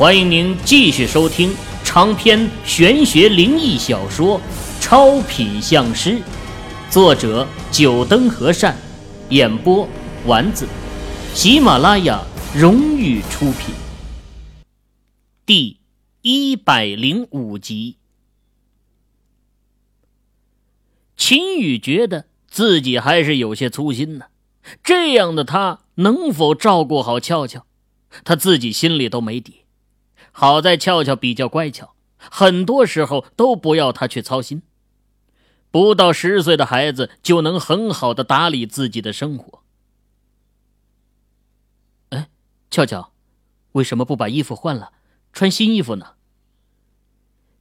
欢迎您继续收听长篇玄学灵异小说《超品相师》，作者：九灯和善，演播：丸子，喜马拉雅荣誉出品。第一百零五集，秦宇觉得自己还是有些粗心呢。这样的他能否照顾好俏俏，他自己心里都没底。好在俏俏比较乖巧，很多时候都不要他去操心。不到十岁的孩子就能很好的打理自己的生活。哎，俏俏，为什么不把衣服换了，穿新衣服呢？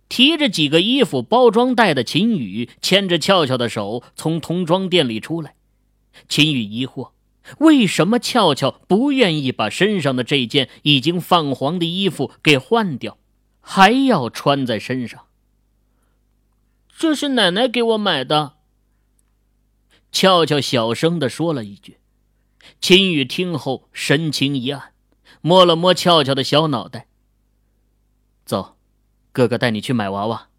提着几个衣服包装袋的秦宇牵着俏俏的手从童装店里出来。秦宇疑惑。为什么俏俏不愿意把身上的这件已经泛黄的衣服给换掉，还要穿在身上？这是奶奶给我买的。俏俏小声的说了一句。秦宇听后神情一暗，摸了摸俏俏的小脑袋。走，哥哥带你去买娃娃。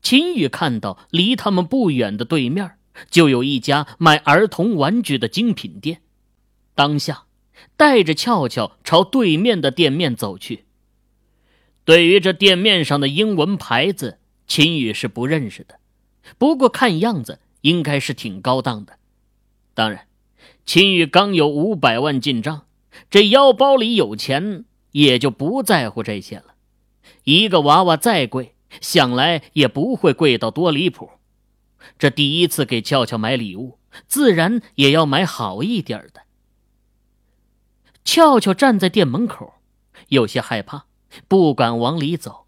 秦宇看到离他们不远的对面。就有一家卖儿童玩具的精品店，当下带着俏俏朝对面的店面走去。对于这店面上的英文牌子，秦宇是不认识的，不过看样子应该是挺高档的。当然，秦宇刚有五百万进账，这腰包里有钱，也就不在乎这些了。一个娃娃再贵，想来也不会贵到多离谱。这第一次给俏俏买礼物，自然也要买好一点的。俏俏站在店门口，有些害怕，不敢往里走。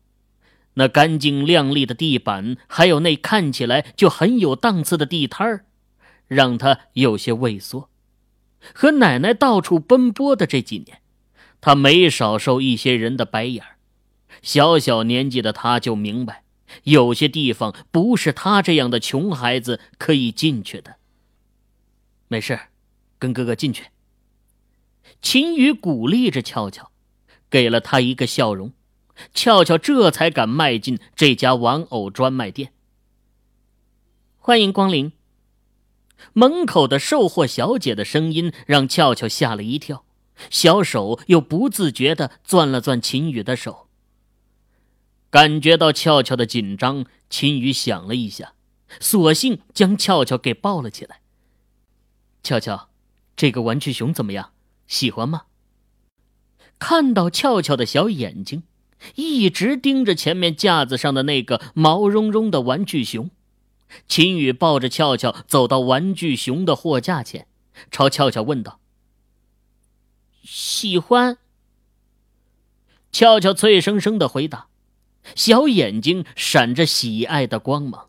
那干净亮丽的地板，还有那看起来就很有档次的地摊儿，让她有些畏缩。和奶奶到处奔波的这几年，她没少受一些人的白眼小小年纪的她就明白。有些地方不是他这样的穷孩子可以进去的。没事，跟哥哥进去。秦宇鼓励着俏俏，给了他一个笑容，俏俏这才敢迈进这家玩偶专卖店。欢迎光临。门口的售货小姐的声音让俏俏吓了一跳，小手又不自觉的攥了攥秦宇的手。感觉到俏俏的紧张，秦宇想了一下，索性将俏俏给抱了起来。俏俏，这个玩具熊怎么样？喜欢吗？看到俏俏的小眼睛一直盯着前面架子上的那个毛茸茸的玩具熊，秦宇抱着俏俏走到玩具熊的货架前，朝俏俏问道：“喜欢？”俏俏脆生生的回答。小眼睛闪着喜爱的光芒，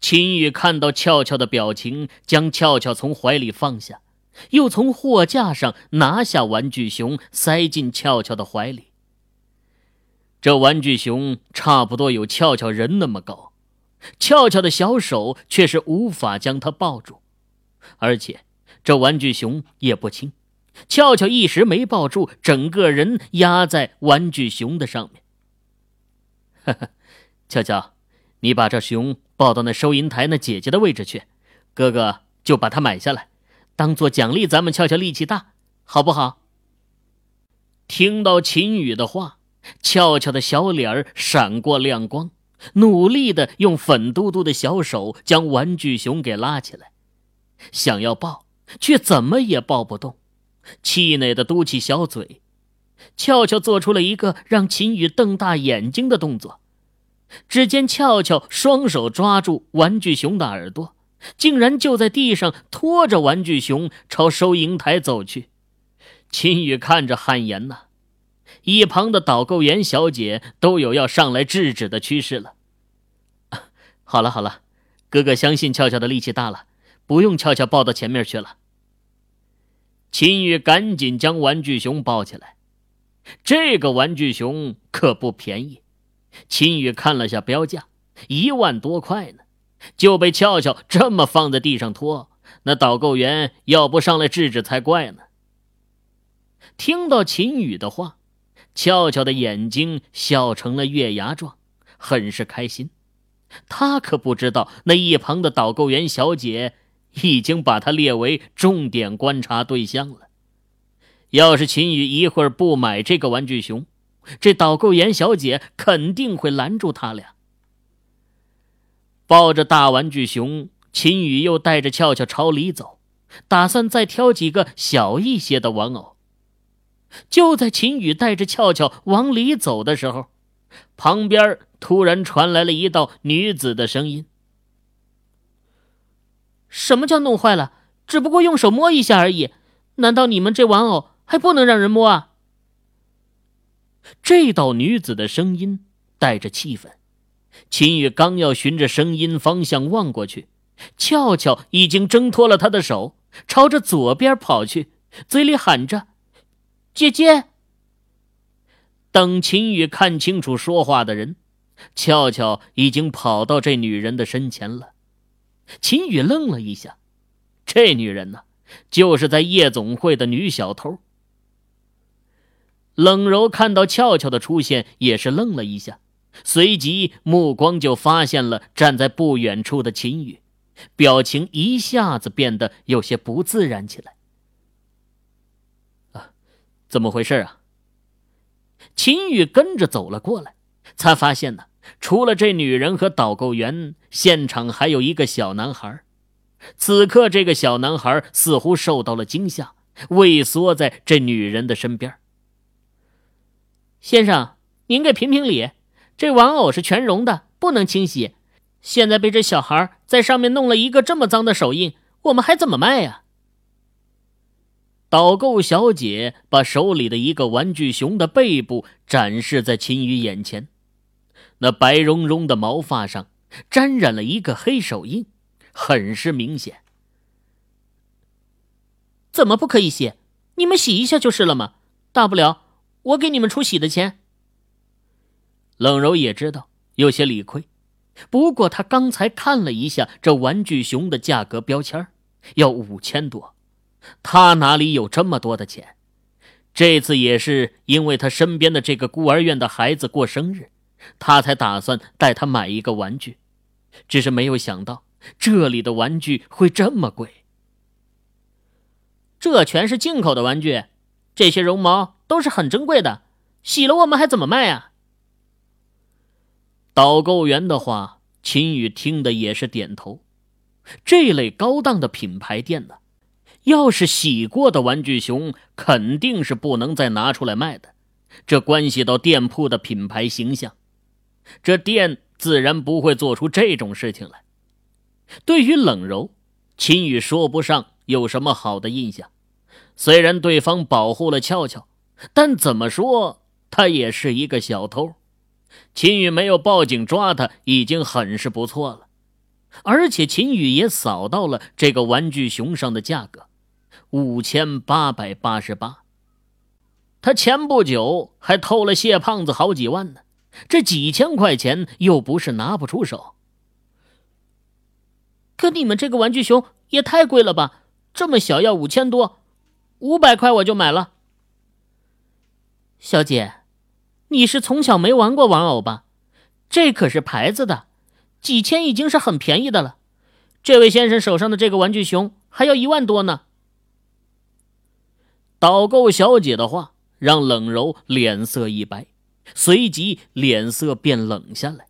秦宇看到俏俏的表情，将俏俏从怀里放下，又从货架上拿下玩具熊，塞进俏俏的怀里。这玩具熊差不多有俏俏人那么高，俏俏的小手却是无法将它抱住，而且这玩具熊也不轻，俏俏一时没抱住，整个人压在玩具熊的上面。呵呵，俏俏，你把这熊抱到那收银台那姐姐的位置去，哥哥就把它买下来，当做奖励咱们俏俏力气大，好不好？听到秦宇的话，俏俏的小脸儿闪过亮光，努力的用粉嘟嘟的小手将玩具熊给拉起来，想要抱，却怎么也抱不动，气馁的嘟起小嘴。俏俏做出了一个让秦宇瞪大眼睛的动作，只见俏俏双手抓住玩具熊的耳朵，竟然就在地上拖着玩具熊朝收银台走去。秦宇看着汗颜呐，一旁的导购员小姐都有要上来制止的趋势了。好了好了，哥哥相信俏俏的力气大了，不用俏俏抱到前面去了。秦宇赶紧将玩具熊抱起来。这个玩具熊可不便宜，秦宇看了下标价，一万多块呢，就被俏俏这么放在地上拖，那导购员要不上来制止才怪呢。听到秦宇的话，俏俏的眼睛笑成了月牙状，很是开心。他可不知道，那一旁的导购员小姐已经把他列为重点观察对象了。要是秦宇一会儿不买这个玩具熊，这导购员小姐肯定会拦住他俩。抱着大玩具熊，秦宇又带着俏俏朝里走，打算再挑几个小一些的玩偶。就在秦宇带着俏俏往里走的时候，旁边突然传来了一道女子的声音：“什么叫弄坏了？只不过用手摸一下而已，难道你们这玩偶还不能让人摸啊？”这道女子的声音带着气愤。秦宇刚要循着声音方向望过去，俏俏已经挣脱了他的手，朝着左边跑去，嘴里喊着。姐姐。等秦宇看清楚说话的人，俏俏已经跑到这女人的身前了。秦宇愣了一下，这女人呢，就是在夜总会的女小偷。冷柔看到俏俏的出现，也是愣了一下，随即目光就发现了站在不远处的秦宇，表情一下子变得有些不自然起来。啊怎么回事啊？秦宇跟着走了过来，才发现呢，除了这女人和导购员，现场还有一个小男孩。此刻，这个小男孩似乎受到了惊吓，畏缩在这女人的身边。先生，您给评评理，这玩偶是全绒的，不能清洗。现在被这小孩在上面弄了一个这么脏的手印，我们还怎么卖呀？导购小姐把手里的一个玩具熊的背部展示在秦宇眼前，那白茸茸的毛发上沾染了一个黑手印，很是明显。怎么不可以洗？你们洗一下就是了嘛，大不了我给你们出洗的钱。冷柔也知道有些理亏，不过他刚才看了一下这玩具熊的价格标签，要五千多。他哪里有这么多的钱？这次也是因为他身边的这个孤儿院的孩子过生日，他才打算带他买一个玩具。只是没有想到这里的玩具会这么贵。这全是进口的玩具，这些绒毛都是很珍贵的，洗了我们还怎么卖啊？导购员的话，秦宇听的也是点头。这类高档的品牌店呢？要是洗过的玩具熊，肯定是不能再拿出来卖的，这关系到店铺的品牌形象，这店自然不会做出这种事情来。对于冷柔，秦宇说不上有什么好的印象。虽然对方保护了俏俏，但怎么说他也是一个小偷。秦宇没有报警抓他，已经很是不错了。而且秦宇也扫到了这个玩具熊上的价格。五千八百八十八。他前不久还偷了谢胖子好几万呢，这几千块钱又不是拿不出手。可你们这个玩具熊也太贵了吧？这么小要五千多，五百块我就买了。小姐，你是从小没玩过玩偶吧？这可是牌子的，几千已经是很便宜的了。这位先生手上的这个玩具熊还要一万多呢。导购小姐的话让冷柔脸色一白，随即脸色变冷下来。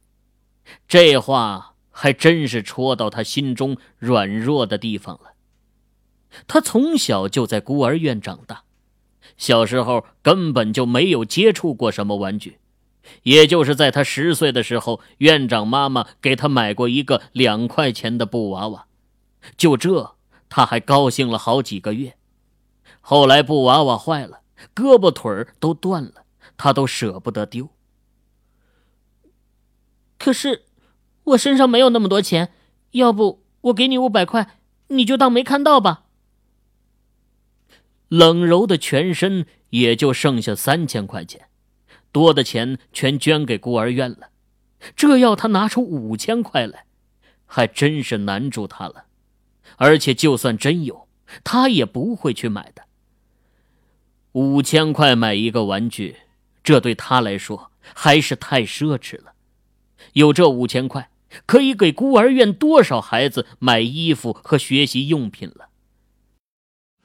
这话还真是戳到他心中软弱的地方了。他从小就在孤儿院长大，小时候根本就没有接触过什么玩具，也就是在他十岁的时候，院长妈妈给他买过一个两块钱的布娃娃，就这他还高兴了好几个月。后来布娃娃坏了，胳膊腿儿都断了，他都舍不得丢。可是我身上没有那么多钱，要不我给你五百块，你就当没看到吧。冷柔的全身也就剩下三千块钱，多的钱全捐给孤儿院了，这要他拿出五千块来，还真是难住他了。而且就算真有，他也不会去买的。五千块买一个玩具，这对他来说还是太奢侈了。有这五千块，可以给孤儿院多少孩子买衣服和学习用品了。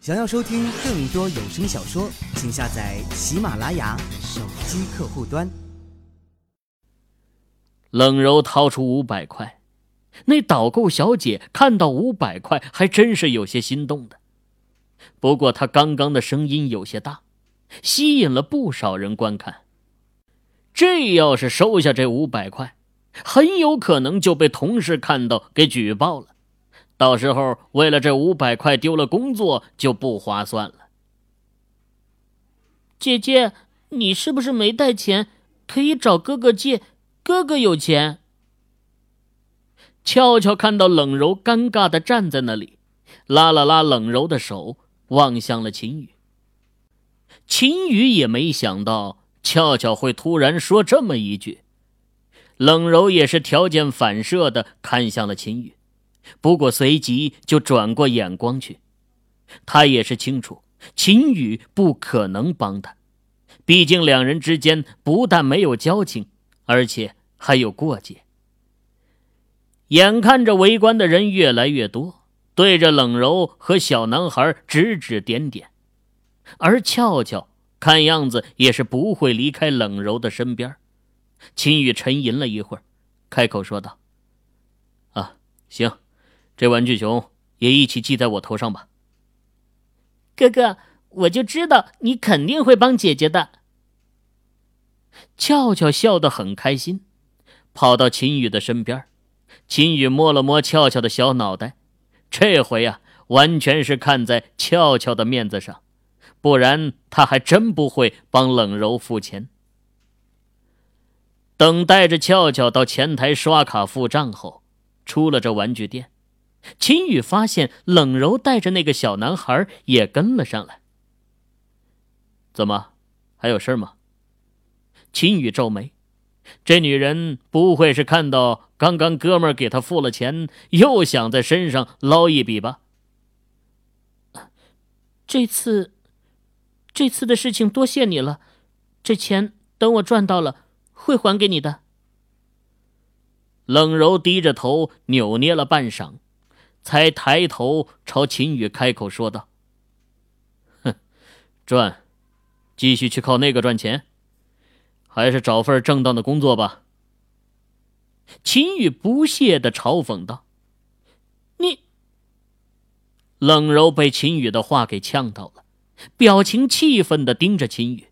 想要收听更多有声小说，请下载喜马拉雅手机客户端。冷柔掏出五百块，那导购小姐看到五百块，还真是有些心动的。不过她刚刚的声音有些大，吸引了不少人观看。这要是收下这五百块，很有可能就被同事看到给举报了。到时候为了这五百块丢了工作就不划算了。姐姐，你是不是没带钱？可以找哥哥借，哥哥有钱。俏俏看到冷柔尴尬的站在那里，拉了拉冷柔的手，望向了秦宇。秦宇也没想到俏俏会突然说这么一句，冷柔也是条件反射的看向了秦宇。不过随即就转过眼光去，他也是清楚秦宇不可能帮他，毕竟两人之间不但没有交情，而且还有过节。眼看着围观的人越来越多，对着冷柔和小男孩指指点点，而俏俏看样子也是不会离开冷柔的身边。秦宇沉吟了一会儿，开口说道：“啊，行。”这玩具熊也一起系在我头上吧，哥哥，我就知道你肯定会帮姐姐的。俏俏笑得很开心，跑到秦宇的身边，秦宇摸了摸俏俏的小脑袋，这回啊，完全是看在俏俏的面子上，不然他还真不会帮冷柔付钱。等带着俏俏到前台刷卡付账后，出了这玩具店。秦宇发现冷柔带着那个小男孩也跟了上来。怎么，还有事吗？秦宇皱眉，这女人不会是看到刚刚哥们给她付了钱，又想在身上捞一笔吧？这次，这次的事情多谢你了，这钱等我赚到了会还给你的。冷柔低着头扭捏了半晌。才抬头朝秦宇开口说道：“哼，赚，继续去靠那个赚钱，还是找份正当的工作吧。”秦宇不屑的嘲讽道：“你。”冷柔被秦宇的话给呛到了，表情气愤的盯着秦宇，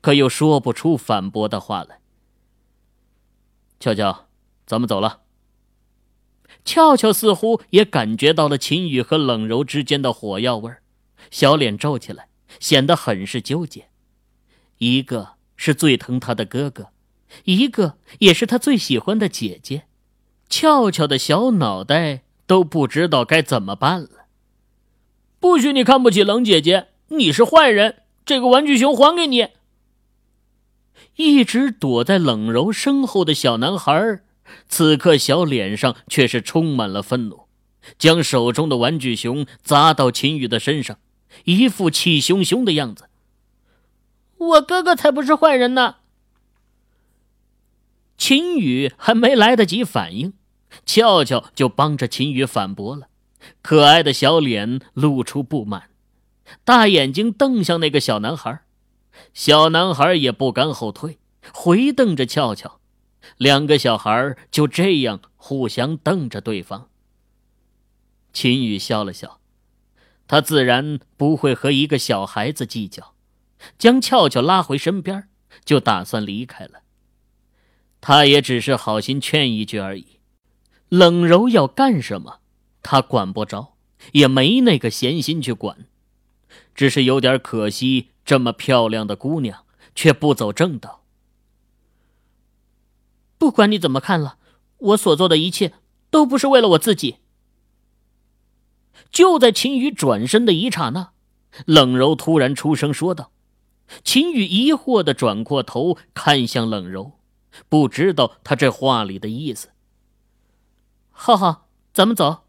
可又说不出反驳的话来。俏俏，咱们走了。俏俏似乎也感觉到了秦宇和冷柔之间的火药味儿，小脸皱起来，显得很是纠结。一个是最疼他的哥哥，一个也是他最喜欢的姐姐。俏俏的小脑袋都不知道该怎么办了。不许你看不起冷姐姐，你是坏人！这个玩具熊还给你。一直躲在冷柔身后的小男孩。此刻，小脸上却是充满了愤怒，将手中的玩具熊砸到秦宇的身上，一副气汹汹的样子。我哥哥才不是坏人呢！秦宇还没来得及反应，俏俏就帮着秦宇反驳了，可爱的小脸露出不满，大眼睛瞪向那个小男孩，小男孩也不甘后退，回瞪着俏俏。两个小孩就这样互相瞪着对方。秦宇笑了笑，他自然不会和一个小孩子计较，将俏俏拉回身边，就打算离开了。他也只是好心劝一句而已。冷柔要干什么，他管不着，也没那个闲心去管。只是有点可惜，这么漂亮的姑娘却不走正道。不管你怎么看了，我所做的一切都不是为了我自己。就在秦宇转身的一刹那，冷柔突然出声说道：“秦宇疑惑的转过头看向冷柔，不知道他这话里的意思。”“浩浩，咱们走。”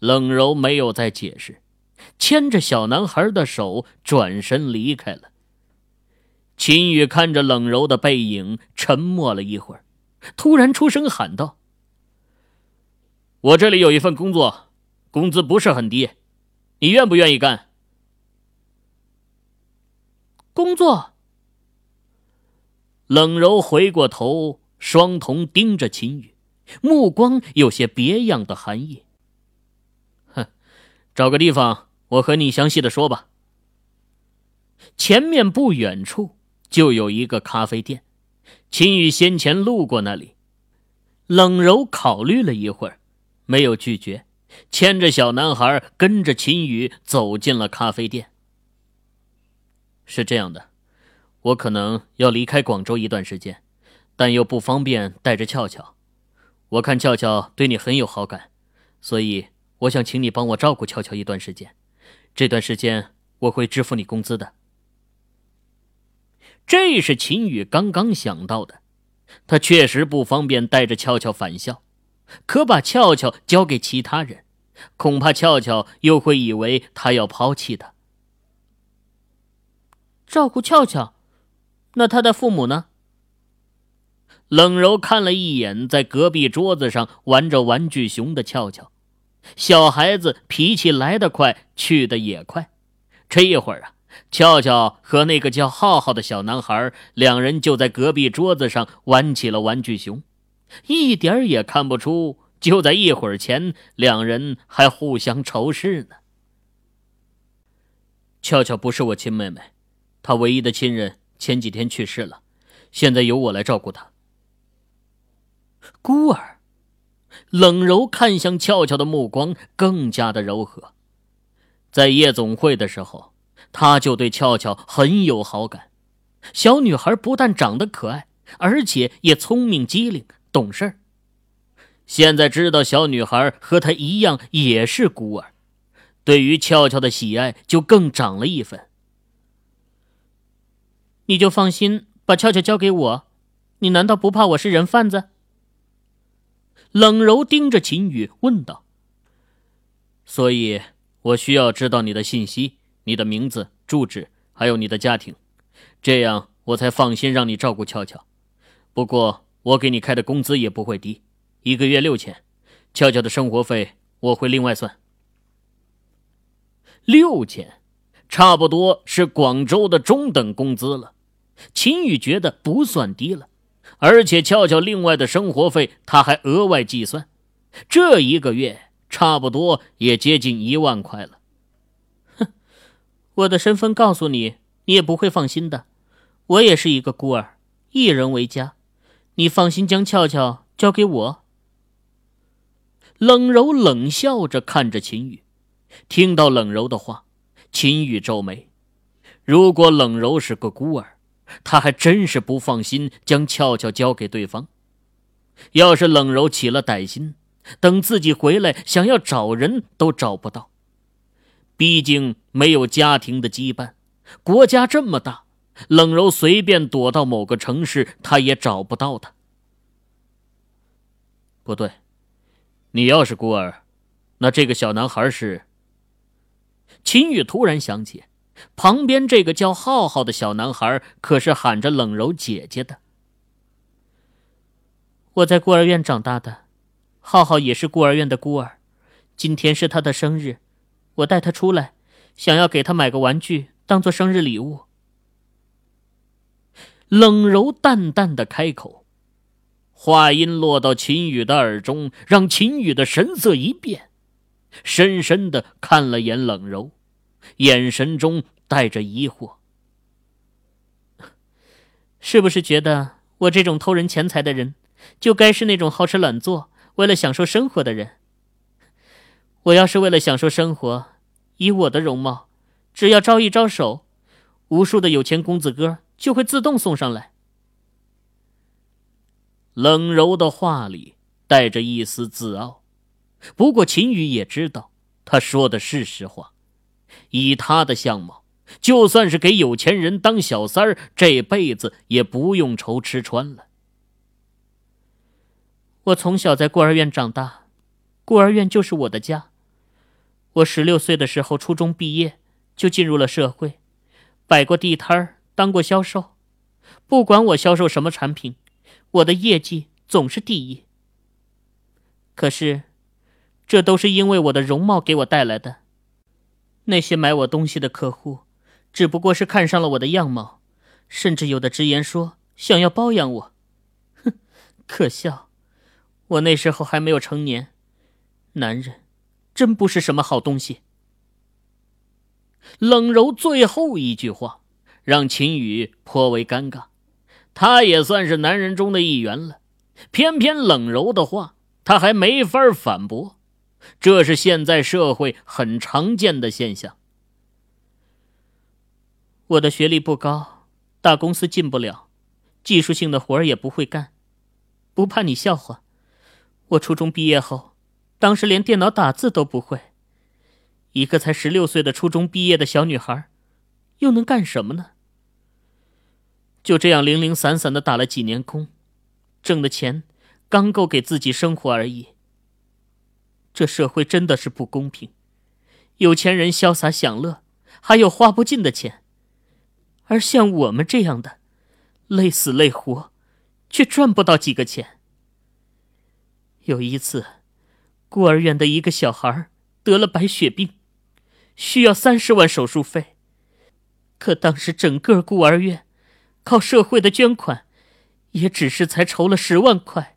冷柔没有再解释，牵着小男孩的手转身离开了。秦宇看着冷柔的背影，沉默了一会儿，突然出声喊道：“我这里有一份工作，工资不是很低，你愿不愿意干？”工作。冷柔回过头，双瞳盯着秦宇，目光有些别样的寒意。哼，找个地方，我和你详细的说吧。前面不远处就有一个咖啡店，秦宇先前路过那里。冷柔考虑了一会儿，没有拒绝，牵着小男孩跟着秦宇走进了咖啡店。是这样的，我可能要离开广州一段时间，但又不方便带着俏俏。我看俏俏对你很有好感，所以我想请你帮我照顾俏俏一段时间。这段时间我会支付你工资的。这是秦宇刚刚想到的，他确实不方便带着俏俏返校，可把俏俏交给其他人，恐怕俏俏又会以为他要抛弃他。照顾俏俏，那他的父母呢？冷柔看了一眼在隔壁桌子上玩着玩具熊的俏俏，小孩子脾气来得快，去得也快，这一会儿啊。俏俏和那个叫浩浩的小男孩，两人就在隔壁桌子上玩起了玩具熊，一点也看不出，就在一会儿前，两人还互相仇视呢。俏俏不是我亲妹妹，她唯一的亲人前几天去世了，现在由我来照顾她。孤儿，冷柔看向俏俏的目光更加的柔和，在夜总会的时候。他就对俏俏很有好感，小女孩不但长得可爱，而且也聪明机灵、懂事儿。现在知道小女孩和他一样也是孤儿，对于俏俏的喜爱就更长了一分。你就放心把俏俏交给我，你难道不怕我是人贩子？冷柔盯着秦宇问道。所以，我需要知道你的信息。你的名字、住址，还有你的家庭，这样我才放心让你照顾俏俏。不过我给你开的工资也不会低，一个月六千，俏俏的生活费我会另外算。六千，差不多是广州的中等工资了。秦宇觉得不算低了，而且俏俏另外的生活费他还额外计算，这一个月差不多也接近一万块了。我的身份告诉你，你也不会放心的。我也是一个孤儿，一人为家。你放心将俏俏交给我。冷柔冷笑着看着秦宇，听到冷柔的话，秦宇皱眉。如果冷柔是个孤儿，他还真是不放心将俏俏交给对方。要是冷柔起了歹心，等自己回来，想要找人都找不到。毕竟没有家庭的羁绊，国家这么大，冷柔随便躲到某个城市，他也找不到他。不对，你要是孤儿，那这个小男孩是？秦宇突然想起，旁边这个叫浩浩的小男孩可是喊着冷柔姐姐的。我在孤儿院长大的，浩浩也是孤儿院的孤儿，今天是他的生日。我带他出来，想要给他买个玩具当做生日礼物。冷柔淡淡的开口，话音落到秦宇的耳中，让秦宇的神色一变，深深的看了眼冷柔，眼神中带着疑惑：“是不是觉得我这种偷人钱财的人，就该是那种好吃懒做、为了享受生活的人？”我要是为了享受生活，以我的容貌，只要招一招手，无数的有钱公子哥就会自动送上来。冷柔的话里带着一丝自傲，不过秦宇也知道，他说的是实话。以他的相貌，就算是给有钱人当小三儿，这辈子也不用愁吃穿了。我从小在孤儿院长大，孤儿院就是我的家。我十六岁的时候，初中毕业就进入了社会，摆过地摊儿，当过销售。不管我销售什么产品，我的业绩总是第一。可是，这都是因为我的容貌给我带来的。那些买我东西的客户，只不过是看上了我的样貌，甚至有的直言说想要包养我。哼，可笑！我那时候还没有成年，男人真不是什么好东西。冷柔最后一句话让秦宇颇为尴尬，他也算是男人中的一员了，偏偏冷柔的话他还没法反驳，这是现在社会很常见的现象。我的学历不高，大公司进不了，技术性的活儿也不会干，不怕你笑话。我初中毕业后，当时连电脑打字都不会。一个才十六岁的初中毕业的小女孩，又能干什么呢？就这样零零散散的打了几年工，挣的钱刚够给自己生活而已。这社会真的是不公平，有钱人潇洒享乐，还有花不尽的钱，而像我们这样的，累死累活，却赚不到几个钱。有一次，孤儿院的一个小孩得了白血病。需要三十万手术费，可当时整个孤儿院靠社会的捐款，也只是才筹了十万块，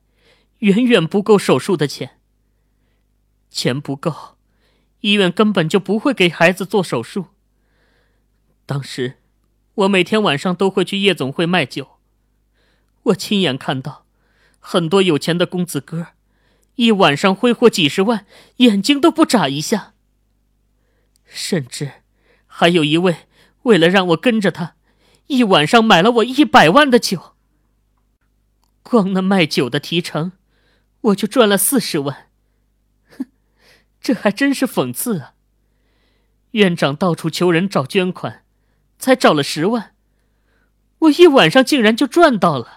远远不够手术的钱。钱不够，医院根本就不会给孩子做手术。当时，我每天晚上都会去夜总会卖酒，我亲眼看到很多有钱的公子哥，一晚上挥霍几十万，眼睛都不眨一下。甚至，还有一位为了让我跟着他，一晚上买了我一百万的酒。光那卖酒的提成，我就赚了四十万。哼，这还真是讽刺啊！院长到处求人找捐款，才找了十万，我一晚上竟然就赚到了。